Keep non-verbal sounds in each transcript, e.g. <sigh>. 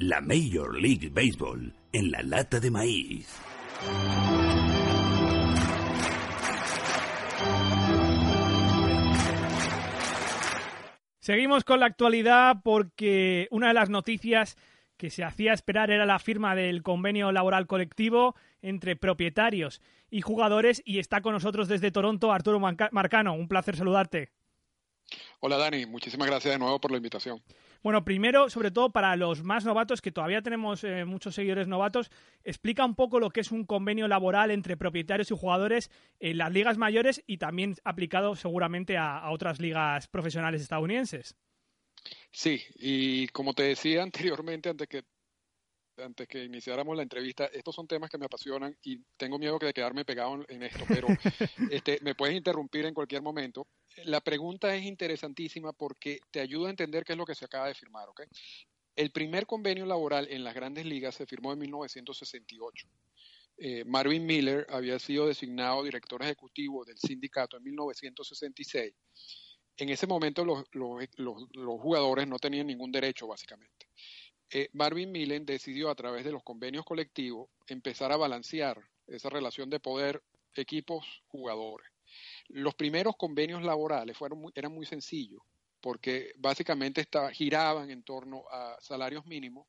La Major League Baseball en la lata de maíz. Seguimos con la actualidad porque una de las noticias que se hacía esperar era la firma del convenio laboral colectivo entre propietarios y jugadores y está con nosotros desde Toronto Arturo Marcano. Un placer saludarte. Hola Dani, muchísimas gracias de nuevo por la invitación. Bueno, primero, sobre todo para los más novatos, que todavía tenemos eh, muchos seguidores novatos, explica un poco lo que es un convenio laboral entre propietarios y jugadores en las ligas mayores y también aplicado seguramente a, otras ligas profesionales estadounidenses. Sí, y como te decía <laughs> anteriormente, antes que antes que iniciáramos la entrevista, estos son temas que me apasionan y tengo miedo de quedarme pegado en esto, pero <laughs> este, me puedes interrumpir en cualquier momento la pregunta es interesantísima porque te ayuda a entender qué es lo que se acaba de firmar. ¿ok? El primer convenio laboral en las grandes ligas se firmó en 1968. Eh, Marvin Miller había sido designado director ejecutivo del sindicato en 1966. En ese momento los, jugadores no tenían ningún derecho, básicamente. Eh, Marvin Miller decidió a través de los convenios colectivos empezar a balancear esa relación de poder equipos-jugadores. Los primeros convenios laborales fueron eran muy sencillos, porque básicamente giraban en torno a salarios mínimos,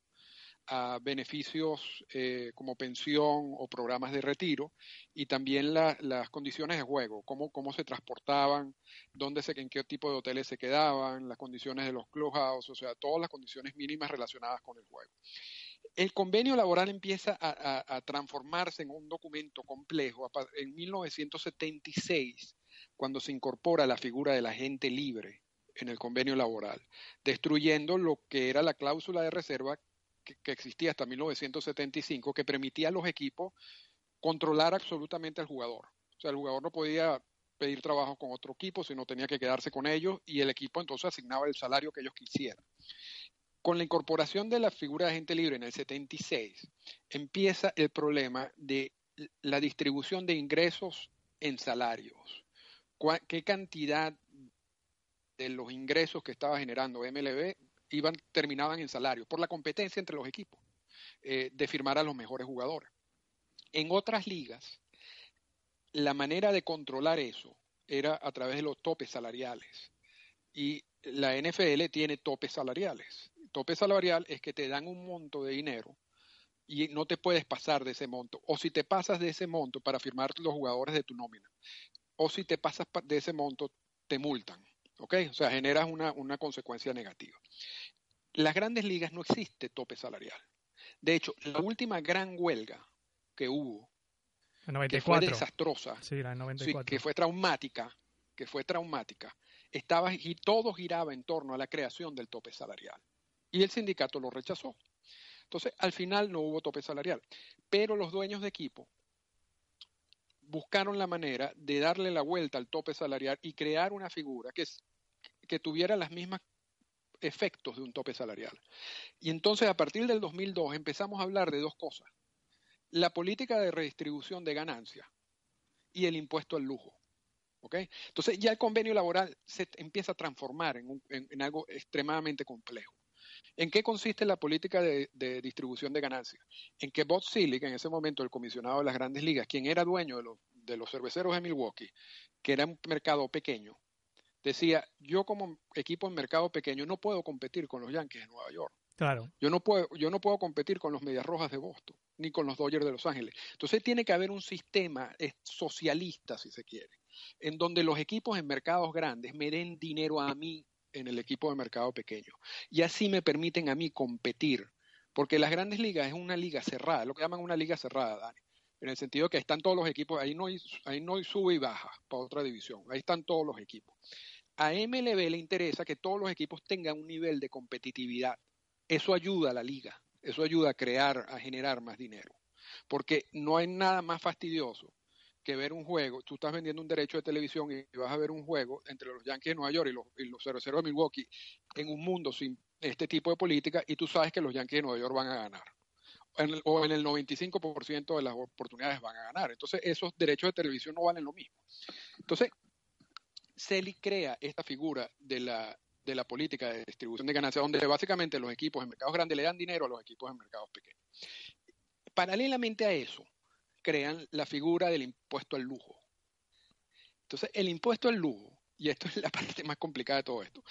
a beneficios eh, como pensión o programas de retiro y también las condiciones de juego, cómo, cómo se transportaban, dónde se, en qué tipo de hoteles se quedaban, las condiciones de los clubhouse, o sea, todas las condiciones mínimas relacionadas con el juego. El convenio laboral empieza a, a transformarse en un documento complejo en 1976 cuando se incorpora la figura del agente libre en el convenio laboral, destruyendo lo que era la cláusula de reserva que, existía hasta 1975, que permitía a los equipos controlar absolutamente al jugador. O sea, el jugador no podía pedir trabajo con otro equipo, sino tenía que quedarse con ellos y el equipo entonces asignaba el salario que ellos quisieran. Con la incorporación de la figura de agente libre en el 76, empieza el problema de la distribución de ingresos en salarios qué cantidad de los ingresos que estaba generando MLB iban, terminaban en salario, por la competencia entre los equipos, eh, de firmar a los mejores jugadores. En otras ligas, la manera de controlar eso era a través de los topes salariales. Y la NFL tiene topes salariales. Tope salarial es que te dan un monto de dinero y no te puedes pasar de ese monto. O si te pasas de ese monto para firmar los jugadores de tu nómina, o si te pasas de ese monto, te multan. ¿Ok? O sea, generas una, una consecuencia negativa. Las grandes ligas no existe tope salarial. De hecho, la última gran huelga que hubo, que fue desastrosa, que fue traumática, que fue traumática, estaba y todo giraba en torno a la creación del tope salarial. Y el sindicato lo rechazó. Entonces, al final no hubo tope salarial. Pero los dueños de equipo buscaron la manera de darle la vuelta al tope salarial y crear una figura que, que tuviera los mismos efectos de un tope salarial. Y entonces a partir del 2002 empezamos a hablar de dos cosas. La política de redistribución de ganancias y el impuesto al lujo. Entonces ya el convenio laboral se empieza a transformar en algo extremadamente complejo. ¿En qué consiste la política de, distribución de ganancias? En que Bob Selig, en ese momento el comisionado de las grandes ligas, quien era dueño de los, de los cerveceros de Milwaukee, que era un mercado pequeño, decía, yo como equipo en mercado pequeño no puedo competir con los Yankees de Nueva York. Claro. Yo no puedo, yo no puedo competir con los Medias Rojas de Boston, ni con los Dodgers de Los Ángeles. Entonces tiene que haber un sistema socialista, si se quiere, en donde los equipos en mercados grandes me den dinero a mí en el equipo de mercado pequeño. Y así me permiten a mí competir, porque las grandes ligas es una liga cerrada, lo que llaman una liga cerrada, Dani. En el sentido que están todos los equipos, ahí no hay, ahí no hay sube y baja para otra división, ahí están todos los equipos. A MLB le interesa que todos los equipos tengan un nivel de competitividad. eso ayuda a la liga, eso ayuda a crear, a generar más dinero. Porque no hay nada más fastidioso que ver un juego, tú estás vendiendo un derecho de televisión y vas a ver un juego entre los Yankees de Nueva York y los, y los 0-0 de Milwaukee en un mundo sin este tipo de política y tú sabes que los Yankees de Nueva York van a ganar. o en el 95% de las oportunidades van a ganar. Entonces, esos derechos de televisión no valen lo mismo. Entonces, CELI crea esta figura de la, de la política de distribución de ganancias, donde básicamente los equipos en mercados grandes le dan dinero a los equipos en mercados pequeños. Paralelamente a eso, crean la figura del impuesto al lujo. Entonces, el impuesto al lujo, y esto es la <laughs> parte más complicada de todo esto,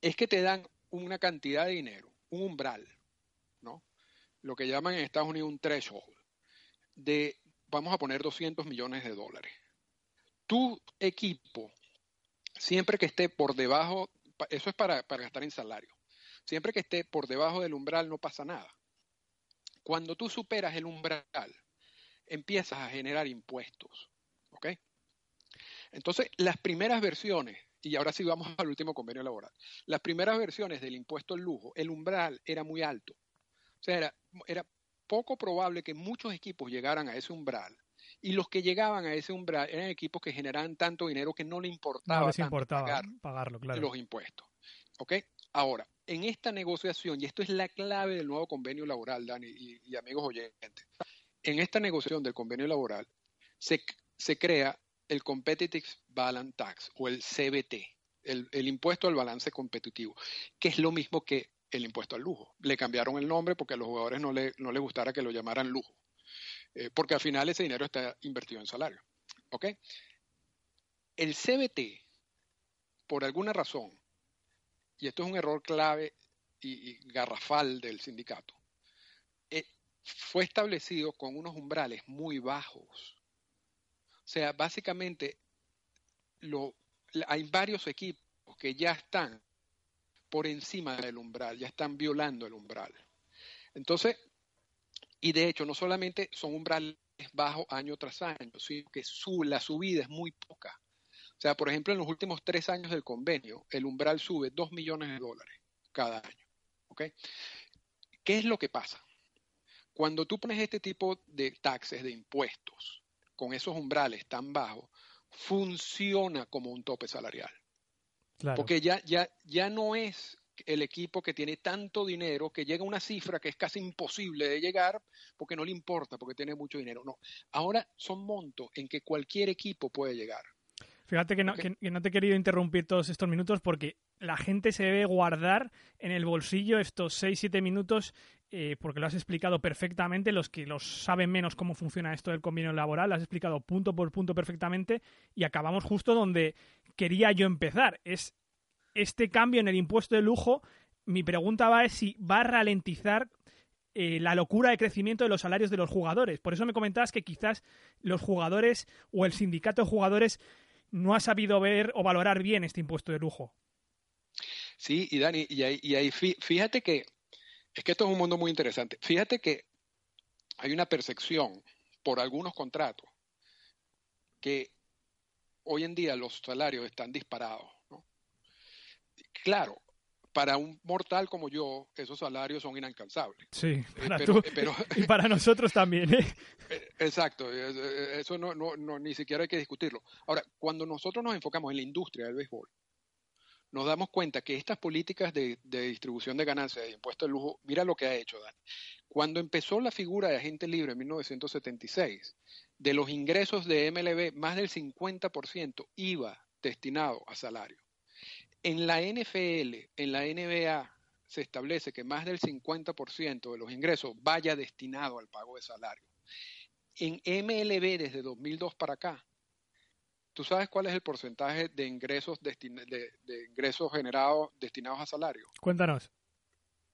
es que te dan una cantidad de dinero, un umbral, ¿no? Lo que llaman en Estados Unidos un threshold, de, vamos a poner 200 millones de dólares. Tu equipo, siempre que esté por debajo, eso es para, para gastar en salario, siempre que esté por debajo del umbral no pasa nada. Cuando tú superas el umbral, empiezas a generar impuestos. ¿Ok? Entonces, las primeras versiones, y ahora sí vamos al último convenio laboral, las primeras versiones del impuesto al lujo, el umbral era muy alto. O sea, era, era poco probable que muchos equipos llegaran a ese umbral. Y los que llegaban a ese umbral eran equipos que generaban tanto dinero que no le importaba, no les importaba pagarlo, claro. los impuestos. ¿Ok? Ahora, en esta negociación, y esto es la clave del nuevo convenio laboral, Dani y, y amigos oyentes, en esta negociación del convenio laboral se, crea el Competitive Balance Tax o el CBT, el, impuesto al balance competitivo, que es lo mismo que el impuesto al lujo. Le cambiaron el nombre porque a los jugadores no les no le gustara que lo llamaran lujo, eh, porque al final ese dinero está invertido en salario. ¿Ok? El CBT, por alguna razón, y esto es un error clave y, garrafal del sindicato, fue establecido con unos umbrales muy bajos. O sea, básicamente lo, hay varios equipos que ya están por encima del umbral, ya están violando el umbral. Entonces, y de hecho, no solamente son umbrales bajos año tras año, sino que su, la subida es muy poca. O sea, por ejemplo, en los últimos tres años del convenio, el umbral sube dos millones de dólares cada año. ¿Ok? ¿Qué es lo que pasa? Cuando tú pones este tipo de taxes, de impuestos, con esos umbrales tan bajos, funciona como un tope salarial. Claro. Porque ya, ya, ya no es el equipo que tiene tanto dinero que llega a una cifra que es casi imposible de llegar porque no le importa, porque tiene mucho dinero. No, ahora son montos en que cualquier equipo puede llegar. Fíjate que no, que no te he querido interrumpir todos estos minutos porque la gente se debe guardar en el bolsillo estos 6-7 minutos eh, porque lo has explicado perfectamente, los que los saben menos cómo funciona esto del convenio laboral, lo has explicado punto por punto perfectamente y acabamos justo donde quería yo empezar. Es este cambio en el impuesto de lujo, mi pregunta va es si va a ralentizar eh, la locura de crecimiento de los salarios de los jugadores. Por eso me comentabas que quizás los jugadores o el sindicato de jugadores no ha sabido ver o valorar bien este impuesto de lujo. Sí, y Dani, y ahí, fíjate que es que esto es un mundo muy interesante. Fíjate que hay una percepción por algunos contratos que hoy en día los salarios están disparados. ¿no? Claro, para un mortal como yo, esos salarios son inalcanzables. Sí, para pero, tú pero, <laughs> y para nosotros también. ¿eh? <laughs> Exacto, eso no, no, no, ni siquiera hay que discutirlo. Ahora, cuando nosotros nos enfocamos en la industria del béisbol, nos damos cuenta que estas políticas de, de, distribución de ganancias, de impuestos de lujo, mira lo que ha hecho, Dani. Cuando empezó la figura de agente libre en 1976, de los ingresos de MLB, más del 50% iba destinado a salario. En la NFL, en la NBA, se establece que más del 50% de los ingresos vaya destinado al pago de salario. En MLB, desde 2002 para acá, ¿Tú sabes cuál es el porcentaje de ingresos, de, de ingresos generados destinados a salario? Cuéntanos.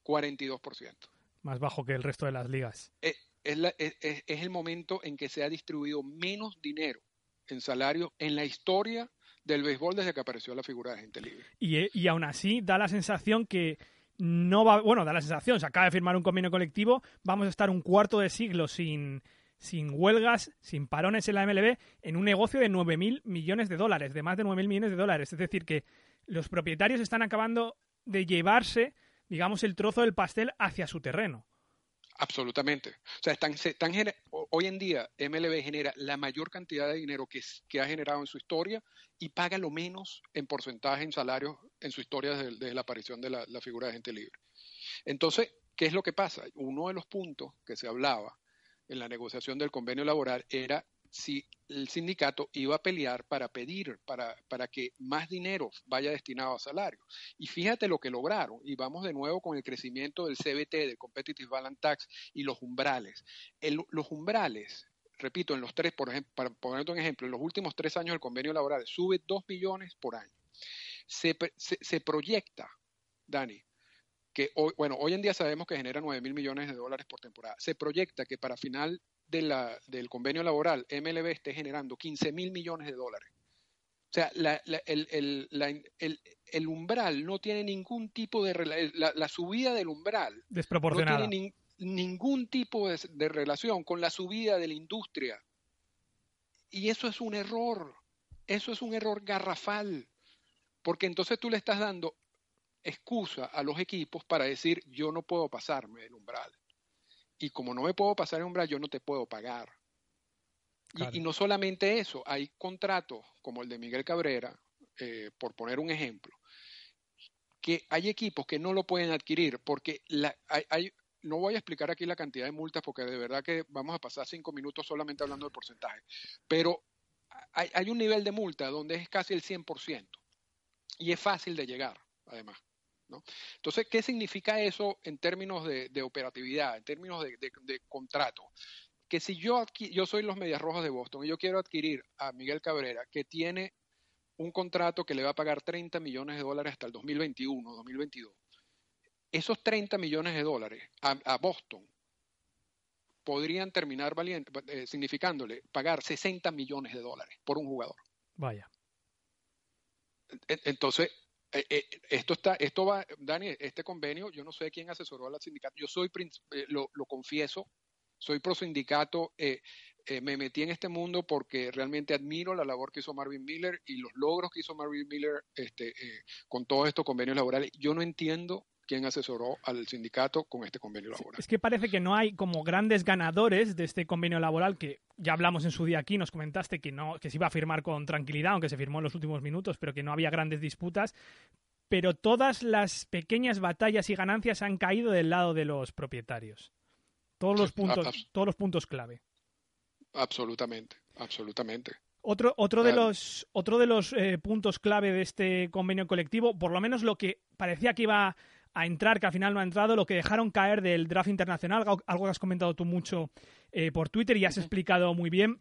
42%. Más bajo que el resto de las ligas. Es, es, la, es, es, el momento en que se ha distribuido menos dinero en salario en la historia del béisbol desde que apareció la figura de gente libre. Y, y aún así da la sensación que no va, bueno, da la sensación, se acaba de firmar un convenio colectivo, vamos a estar un cuarto de siglo sin, sin huelgas, sin parones en la MLB, en un negocio de 9.000 millones de dólares, de más de 9.000 millones de dólares. Es decir, que los propietarios están acabando de llevarse digamos, el trozo del pastel hacia su terreno. Absolutamente. O sea, están, están, hoy en día MLB genera la mayor cantidad de dinero que, que, ha generado en su historia y paga lo menos en porcentaje en salarios en su historia desde, la aparición de la, la, figura de gente libre. Entonces, ¿qué es lo que pasa? Uno de los puntos que se hablaba en la negociación del convenio laboral era si el sindicato iba a pelear para pedir, para, para que más dinero vaya destinado a salarios. Y fíjate lo que lograron, y vamos de nuevo con el crecimiento del CBT, del Competitive Balance Tax, y los umbrales. los umbrales, repito, en los tres, por ejemplo, para ponerte un ejemplo, en los últimos tres años el convenio laboral sube dos millones por año. Se, se, proyecta, Dani, que hoy, bueno, hoy en día sabemos que genera 9 mil millones de dólares por temporada. Se proyecta que para final de la, del convenio laboral MLB esté generando 15 mil millones de dólares. O sea, la, el, el, el, umbral no tiene ningún tipo de... La, subida del umbral Desproporcionada. no tiene ningún tipo de, de relación con la subida de la industria. Y eso es un error. Eso es un error garrafal. Porque entonces tú le estás dando excusa a los equipos para decir yo no puedo pasarme del umbral y como no me puedo pasar el umbral, yo no te puedo pagar. Y, no solamente eso, hay contratos como el de Miguel Cabrera, eh, por poner un ejemplo, que hay equipos que no lo pueden adquirir porque la, hay, no voy a explicar aquí la cantidad de multas porque de verdad que vamos a pasar cinco minutos solamente hablando del porcentaje, pero hay, hay un nivel de multa donde es casi el 100% y es fácil de llegar, además. Entonces, ¿qué significa eso en términos de, operatividad, en términos de, contrato? Que si yo, yo soy los Medias Rojas de Boston y yo quiero adquirir a Miguel Cabrera, que tiene un contrato que le va a pagar 30 millones de dólares hasta el 2021, 2022, esos 30 millones de dólares a, Boston podrían terminar valiente, eh, significándole pagar 60 millones de dólares por un jugador. Vaya. Entonces, eh, eh, esto está, esto va, Dani, este convenio, yo no sé quién asesoró a la sindicato, yo soy, eh, lo, confieso, soy pro sindicato, me metí en este mundo porque realmente admiro la labor que hizo Marvin Miller y los logros que hizo Marvin Miller este, con todos estos convenios laborales. Yo no entiendo quién asesoró al sindicato con este convenio laboral. Es que parece que no hay como grandes ganadores de este convenio laboral que ya hablamos en su día aquí, nos comentaste que no que se iba a firmar con tranquilidad, aunque se firmó en los últimos minutos, pero que no había grandes disputas, pero todas las pequeñas batallas y ganancias han caído del lado de los propietarios. Todos los puntos, todos los puntos clave. Absolutamente, absolutamente. Otro, otro, de los, otro de los eh, puntos clave de este convenio colectivo, por lo menos lo que parecía que iba a entrar, que al final no ha entrado, lo que dejaron caer del draft internacional, algo que has comentado tú mucho eh, por Twitter y has explicado muy bien.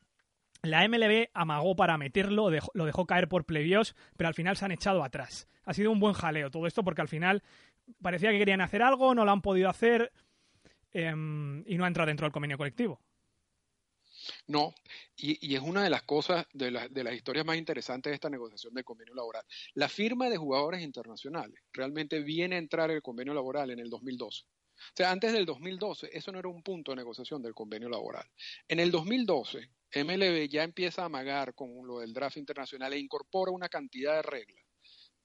La MLB amagó para meterlo, lo dejó caer por plebios, pero al final se han echado atrás. Ha sido un buen jaleo todo esto porque al final parecía que querían hacer algo, no lo han podido hacer em, y no ha entrado dentro del convenio colectivo. No, y, es una de las cosas, de, de, las historias más interesantes de esta negociación del convenio laboral. La firma de jugadores internacionales realmente viene a entrar el convenio laboral en el 2012. O sea, antes del 2012, eso no era un punto de negociación del convenio laboral. En el 2012, MLB ya empieza a amagar con lo del draft internacional e incorpora una cantidad de reglas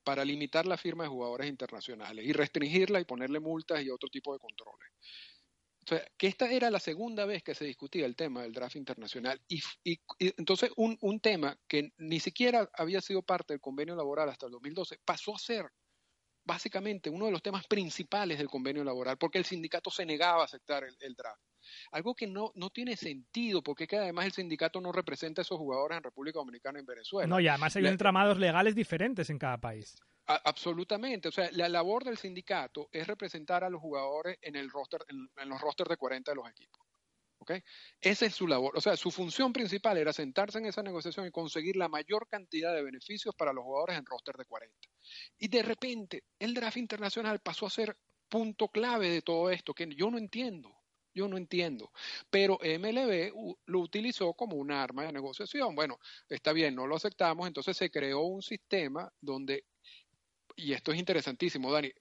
para limitar la firma de jugadores internacionales y restringirla y ponerle multas y otro tipo de controles. O sea, que esta era la segunda vez que se discutía el tema del draft internacional y, entonces un, un, tema que ni siquiera había sido parte del convenio laboral hasta el 2012 pasó a ser básicamente uno de los temas principales del convenio laboral porque el sindicato se negaba a aceptar el, draft. Algo que no, no tiene sentido, porque que además el sindicato no representa a esos jugadores en República Dominicana y en Venezuela. No, y además hay entramados legales diferentes en cada país absolutamente. O sea, la labor del sindicato es representar a los jugadores en, el roster, en, los rosters de 40 de los equipos. ¿Okay? Esa es su labor. O sea, su función principal era sentarse en esa negociación y conseguir la mayor cantidad de beneficios para los jugadores en roster de 40. Y de repente, el draft internacional pasó a ser punto clave de todo esto, que yo no entiendo. Yo no entiendo. Pero MLB lo utilizó como un arma de negociación. Bueno, está bien, no lo aceptamos, entonces se creó un sistema donde y esto es interesantísimo, Dani,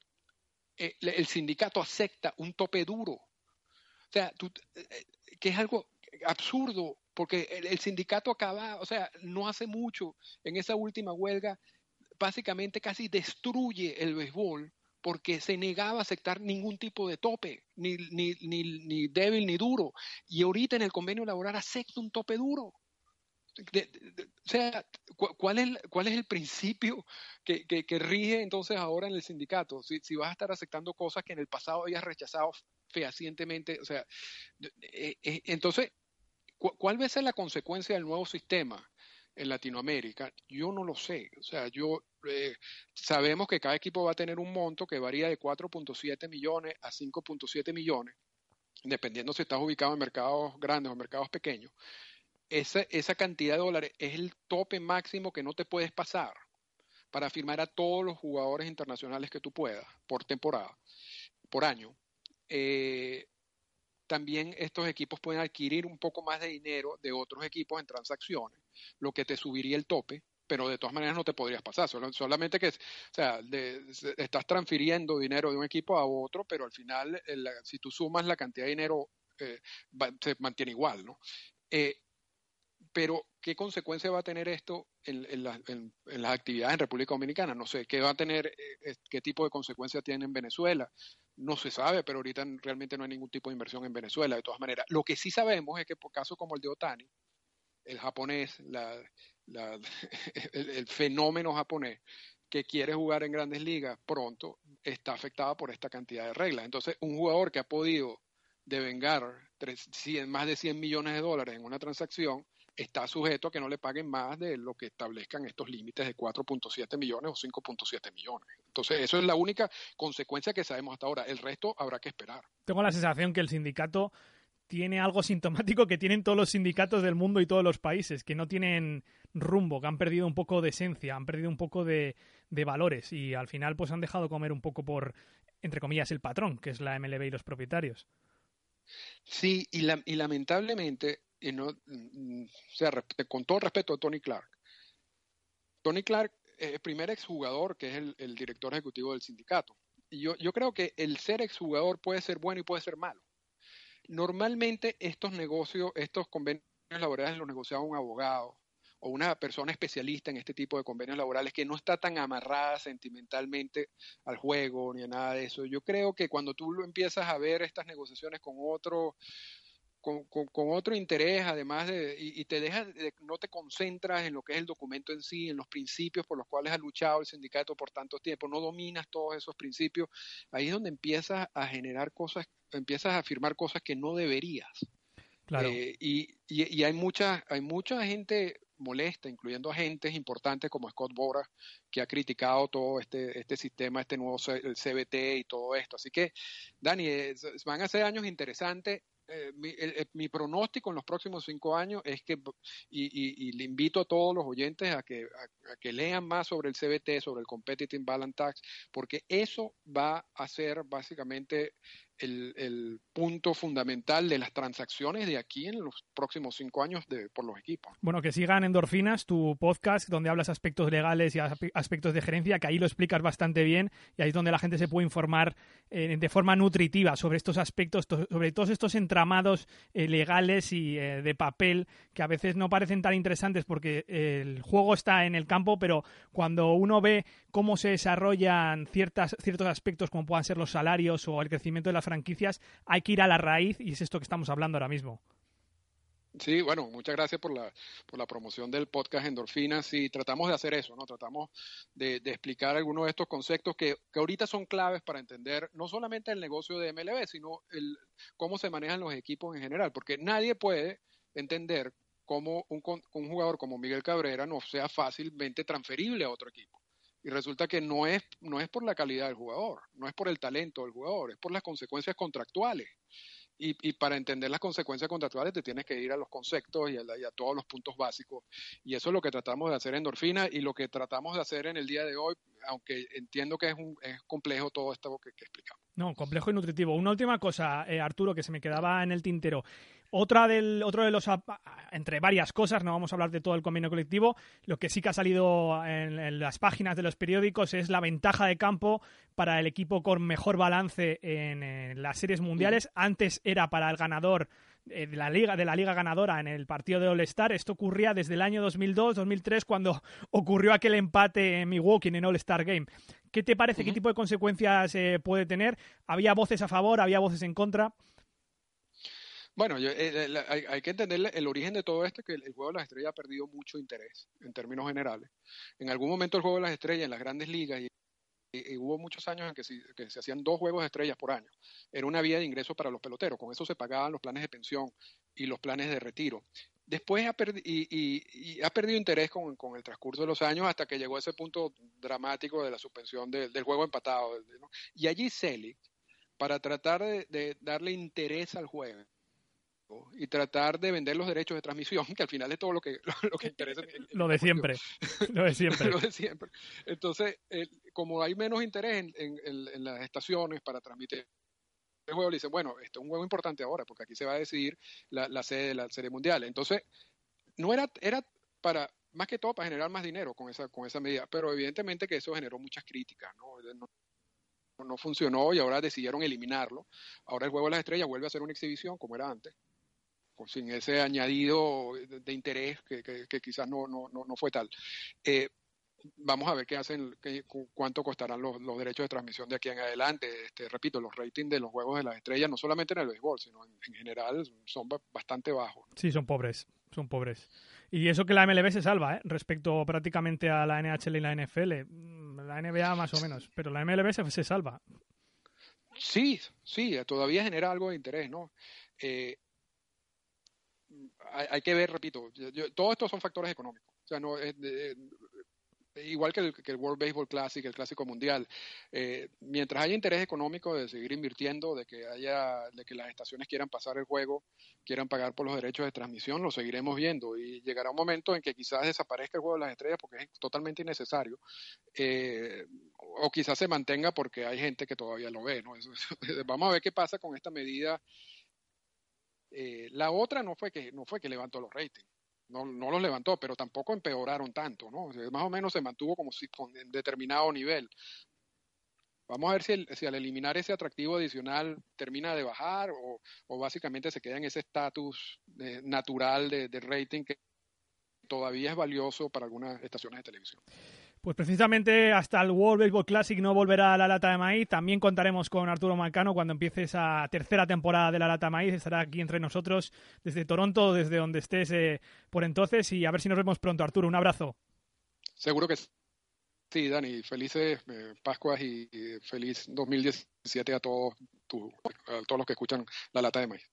eh, el sindicato acepta un tope duro. O sea, eh, que es algo absurdo, porque el, sindicato acaba, o sea, no hace mucho en esa última huelga, básicamente casi destruye el béisbol porque se negaba a aceptar ningún tipo de tope, ni, ni, ni, ni débil ni duro. Y ahorita en el convenio laboral acepta un tope duro. O sea, ¿cuál es, ¿cuál es el principio que, que, rige entonces ahora en el sindicato? Si, si, vas a estar aceptando cosas que en el pasado habías rechazado fehacientemente, o sea, eh, eh, entonces, ¿cuál va a ser la consecuencia del nuevo sistema? en Latinoamérica, yo no lo sé. O sea, yo eh, sabemos que cada equipo va a tener un monto que varía de 4.7 millones a 5.7 millones, dependiendo si estás ubicado en mercados grandes o mercados pequeños. Esa, esa cantidad de dólares es el tope máximo que no te puedes pasar para firmar a todos los jugadores internacionales que tú puedas por temporada, por año. Eh, también estos equipos pueden adquirir un poco más de dinero de otros equipos en transacciones, lo que te subiría el tope, pero de todas maneras no te podrías pasar, solamente que, o sea, estás transfiriendo dinero de un equipo a otro, pero al final, si tú sumas la cantidad de dinero, eh, se mantiene igual, ¿no? Eh, pero, ¿qué consecuencia va a tener esto en, las actividades en República Dominicana? No sé, ¿qué va a tener, eh, qué tipo de consecuencias tiene en Venezuela? No se sabe, pero ahorita realmente no hay ningún tipo de inversión en Venezuela, de todas maneras. Lo que sí sabemos es que por casos como el de Otani, el japonés, <laughs> el, fenómeno japonés que quiere jugar en grandes ligas pronto, está afectado por esta cantidad de reglas. Entonces, un jugador que ha podido devengar más de 100 millones de dólares en una transacción, está sujeto a que no le paguen más de lo que establezcan estos límites de 4.7 millones o 5.7 millones. Entonces, eso es la única consecuencia que sabemos hasta ahora. El resto habrá que esperar. Tengo la sensación que el sindicato tiene algo sintomático que tienen todos los sindicatos del mundo y todos los países, que no tienen rumbo, que han perdido un poco de esencia, han perdido un poco de, de valores y al final pues han dejado comer un poco por, entre comillas, el patrón, que es la MLB y los propietarios. Sí, y, y lamentablemente y no, mm, con todo respeto a Tony Clark. Tony Clark es el primer exjugador que es el, director ejecutivo del sindicato. Y yo, yo creo que el ser exjugador puede ser bueno y puede ser malo. Normalmente estos negocios, estos convenios laborales los negocia un abogado o una persona especialista en este tipo de convenios laborales que no está tan amarrada sentimentalmente al juego ni a nada de eso. Yo creo que cuando tú lo empiezas a ver estas negociaciones con otro con, otro interés, además de, y, te dejas, no te concentras en lo que es el documento en sí, en los principios por los cuales ha luchado el sindicato por tanto tiempo, no dominas todos esos principios, ahí es donde empiezas a generar cosas, empiezas a afirmar cosas que no deberías. Claro. Eh, y, y, hay mucha, hay mucha gente molesta, incluyendo agentes importantes como Scott Bora, que ha criticado todo este, este sistema, este nuevo CBT y todo esto. Así que, Dani, van a ser años interesantes. Eh, mi, pronóstico en los próximos cinco años es que, y, le invito a todos los oyentes a que, a, que lean más sobre el CBT, sobre el Competitive Balance Tax, porque eso va a ser básicamente el, punto fundamental de las transacciones de aquí en los próximos cinco años de, por los equipos. Bueno, que sigan Endorfinas, tu podcast, donde hablas aspectos legales y aspectos de gerencia, que ahí lo explicas bastante bien y ahí es donde la gente se puede informar eh, de forma nutritiva sobre estos aspectos, sobre todos estos entramados eh, legales y eh, de papel que a veces no parecen tan interesantes porque el juego está en el campo, pero cuando uno ve cómo se desarrollan ciertas, ciertos aspectos como puedan ser los salarios o el crecimiento de la franquicias, hay que ir a la raíz y es esto que estamos hablando ahora mismo. Sí, bueno, muchas gracias por la, por la promoción del podcast Endorfinas y tratamos de hacer eso, ¿no? Tratamos de, explicar algunos de estos conceptos que, que, ahorita son claves para entender no solamente el negocio de MLB, sino el, cómo se manejan los equipos en general, porque nadie puede entender cómo un, un jugador como Miguel Cabrera no sea fácilmente transferible a otro equipo. Y resulta que no es, no es por la calidad del jugador, no es por el talento del jugador, es por las consecuencias contractuales. Y, y, para entender las consecuencias contractuales te tienes que ir a los conceptos y a, todos los puntos básicos. Y eso es lo que tratamos de hacer en Endorfina y lo que tratamos de hacer en el día de hoy, aunque entiendo que es, un, es complejo todo esto que, que explicamos. No, complejo y nutritivo. Una última cosa, eh, Arturo, que se me quedaba en el tintero. Otra del, otro de los, entre varias cosas, no vamos a hablar de todo el convenio colectivo, lo que sí que ha salido en, las páginas de los periódicos es la ventaja de campo para el equipo con mejor balance en, las series mundiales. Antes era para el ganador de la liga de la liga ganadora en el partido de All Star. Esto ocurría desde el año 2002-2003 cuando <laughs> ocurrió aquel empate en Milwaukee en All Star Game. ¿Qué te parece? ¿Qué tipo de consecuencias puede tener? ¿Había voces a favor? ¿Había voces en contra? Bueno, eh, hay, que entender el origen de todo esto, que el, juego de las estrellas ha perdido mucho interés en términos generales. En algún momento el juego de las estrellas en las grandes ligas, y, hubo muchos años en que se, hacían dos juegos de estrellas por año, era una vía de ingreso para los peloteros, con eso se pagaban los planes de pensión y los planes de retiro. Después ha, y, ha perdido interés con, el transcurso de los años hasta que llegó a ese punto dramático de la suspensión del juego empatado. Y allí Selig, para tratar de darle interés al juego, y tratar de vender los derechos de transmisión, que al final es todo lo que, <laughs> lo, que interesa. lo de siempre, lo de siempre. <laughs> lo de siempre. Entonces, como hay menos interés en, en, las estaciones para transmitir el juego, le dicen, bueno, esto es un juego importante ahora, porque aquí se va a decidir la, la sede de la serie mundial. Entonces, no era, era para, más que todo para generar más dinero con esa, con esa medida, pero evidentemente que eso generó muchas críticas, ¿no? no no funcionó y ahora decidieron eliminarlo. Ahora el juego de las estrellas vuelve a ser una exhibición como era antes sin ese añadido de, interés que, que, quizás no, no, no, fue tal. Eh, vamos a ver qué hacen, cuánto costarán los, los, derechos de transmisión de aquí en adelante. Este, repito, los ratings de los juegos de las estrellas, no solamente en el béisbol, sino en, general, son bastante bajos. Sí, son pobres, son pobres. Y eso que la MLB se salva, ¿eh? respecto prácticamente a la NHL y la NFL. La NBA más o menos, pero la MLB se, se salva. Sí, sí, todavía genera algo de interés, ¿no? Eh, hay, que ver, repito, yo, todo esto son factores económicos. O sea, no, igual que el, que el, World Baseball Classic, el Clásico Mundial, eh, mientras haya interés económico de seguir invirtiendo, de que haya, de que las estaciones quieran pasar el juego, quieran pagar por los derechos de transmisión, lo seguiremos viendo y llegará un momento en que quizás desaparezca el juego de las estrellas porque es totalmente innecesario, eh, o quizás se mantenga porque hay gente que todavía lo ve. ¿no? <laughs> vamos a ver qué pasa con esta medida eh, la otra no fue que no fue que levantó los ratings, no, no los levantó, pero tampoco empeoraron tanto, ¿no? más o menos se mantuvo como si con determinado nivel. Vamos a ver si, si, al eliminar ese atractivo adicional termina de bajar o, o básicamente se queda en ese estatus eh, natural de rating que todavía es valioso para algunas estaciones de televisión. Pues precisamente hasta el World Baseball Classic no volverá a la lata de maíz. También contaremos con Arturo Malcano cuando empiece esa tercera temporada de la lata de maíz. Estará aquí entre nosotros desde Toronto, desde donde estés eh, por entonces. Y a ver si nos vemos pronto, Arturo. Un abrazo. Seguro que sí, Dani. Felices eh, Pascuas y, feliz 2017 a todos, a todos los que escuchan la lata de maíz.